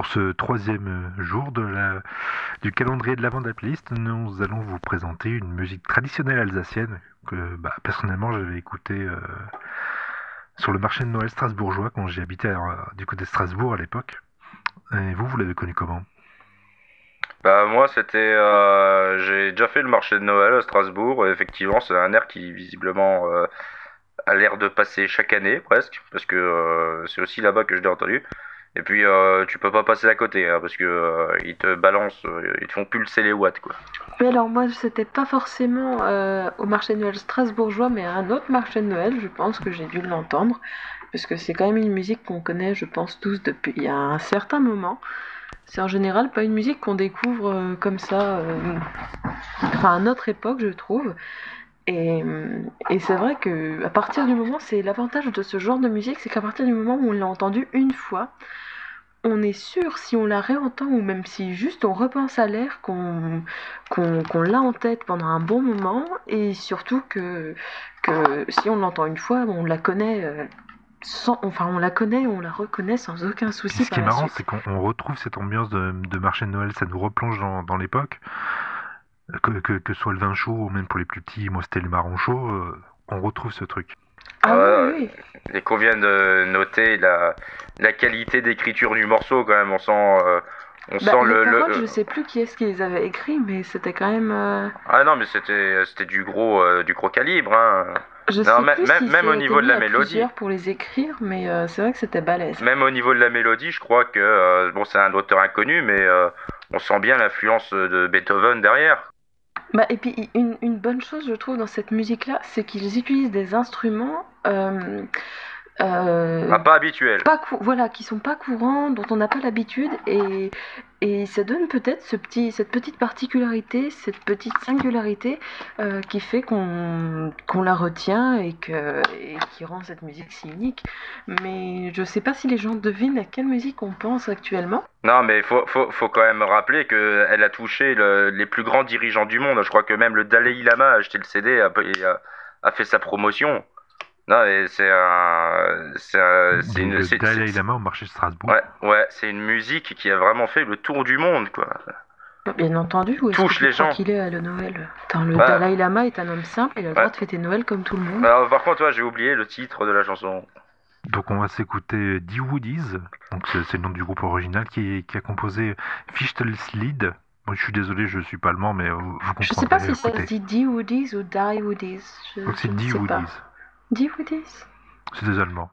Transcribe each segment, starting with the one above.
pour ce troisième jour de la, du calendrier de l'avant d'Aplist, nous allons vous présenter une musique traditionnelle alsacienne que bah, personnellement j'avais écoutée euh, sur le marché de Noël strasbourgeois quand j'ai habité euh, du côté de Strasbourg à l'époque. Et vous, vous l'avez connu comment? Bah moi c'était euh, j'ai déjà fait le marché de Noël à Strasbourg effectivement c'est un air qui visiblement euh, a l'air de passer chaque année presque parce que euh, c'est aussi là-bas que je l'ai entendu et puis euh, tu peux pas passer à côté hein, parce que euh, ils te balancent euh, ils te font pulser les watts quoi. Mais alors moi, c'était pas forcément euh, au marché de Noël strasbourgeois, mais à un autre marché de Noël, je pense que j'ai dû l'entendre, parce que c'est quand même une musique qu'on connaît, je pense, tous depuis un certain moment. C'est en général pas une musique qu'on découvre comme ça, enfin à notre époque, je trouve. Et, et c'est vrai que à partir du moment, c'est l'avantage de ce genre de musique, c'est qu'à partir du moment où on l'a entendu une fois, on est sûr, si on la réentend, ou même si juste on repense à l'air, qu'on qu'on qu'on l'a en tête pendant un bon moment, et surtout que, que si on l'entend une fois, on la connaît. euh, sans, enfin, on la connaît, on la reconnaît sans aucun souci. Ce qui est marrant, c'est qu'on on retrouve cette ambiance de, de marché de Noël, ça nous replonge dans, dans l'époque. Que, que, soit le vin chaud ou même pour les plus petits, moi c'était le marron chaud, euh, on retrouve ce truc. Ah Ouais, oui, oui. Et qu'on vient de noter la, la qualité d'écriture du morceau quand même on sent euh, on Bah, sent le, le- paroles, je sais plus qui est-ce qui les avait écrits, mais c'était quand même. euh, ah non mais c'était c'était du gros euh, du gros calibre hein. Je Non, sais même- plus même- si même au c'est niveau de la mélodie. pour les écrire, mais euh, c'est vrai que c'était balèze. Même au niveau de la mélodie, je crois que euh, bon, c'est un auteur inconnu, mais euh, on sent bien l'influence de Beethoven derrière. Bah, et puis une, bonne chose, je trouve, dans cette musique-là, c'est qu'ils utilisent des instruments euh, euh, Ah, pas habituel. pas cou- voilà, qui sont pas courants, dont on n'a pas l'habitude, et, et ça donne peut-être ce petit, cette petite particularité, cette petite singularité euh, qui fait qu'on la retient et, que, et qui rend cette musique si unique. Mais je sais pas si les gens devinent à quelle musique on pense actuellement. Non, mais faut, faut, faut quand même rappeler qu'elle a touché le- les plus grands dirigeants du monde. Je crois que même le Dalai Lama a acheté le CD et a, a fait sa promotion. Non, et c'est un. C'est un- c'est une. le c'est- Dalai c'est- Lama au marché de Strasbourg. Ouais, ouais, c'est une musique qui a vraiment fait le tour du monde, quoi. Bien entendu, Touche que tu les crois gens. qu'il est à le Noël Attends, le. Dalai Lama est un homme simple, il a le droit Ouais. de fêter Noël comme tout le monde. Alors, par contre, ouais, j'ai oublié le titre de la chanson. Donc on va s'écouter The Woodies, donc c'est c'est le nom du groupe original qui, qui a composé Fichtelslid. Moi je suis désolé, je suis pas allemand, mais euh, vous Je sais pas si ça se dit Die Woodies ou Die Woodies. Je, Donc c'est je ne The sais pas. 10 ou C'est des Allemands.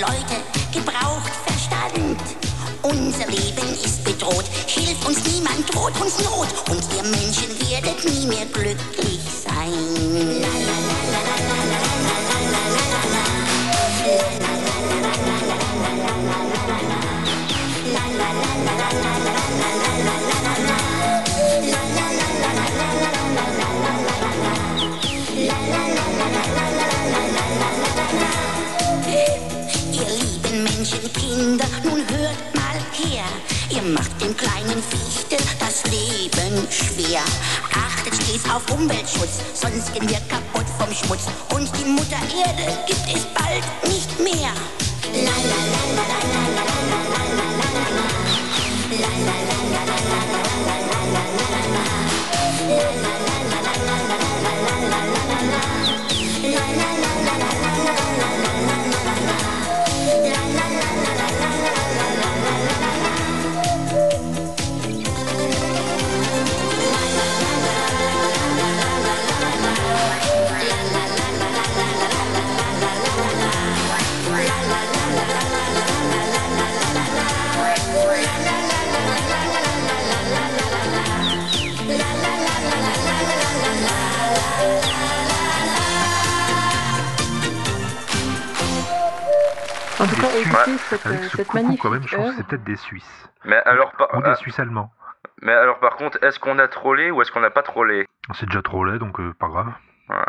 Leute, gebraucht Verstand. Unser Leben ist bedroht, hilft uns niemand, droht uns Not und ihr Menschen werdet nie mehr glücklich sein. Lieben Menschenkinder, nun hört mal her. Ihr macht dem kleinen Fichtel das Leben schwer. Achtet stets auf Umweltschutz, sonst gehen wir kaputt vom Schmutz. Und die Mutter Erde gibt es bald nicht mehr. La la la la la la la la. La la la la la la la la la la la Des Suisses. cette, Avec euh, ce cette coucou magnifique quand même, je pense que c'est peut-être des Suisses. Mais alors, par, Ou des ah, Suisses allemands. mais alors par contre, est-ce qu'on a trollé ou est-ce qu'on n'a pas trollé? C'est déjà trop laid, donc euh, pas grave. Voilà.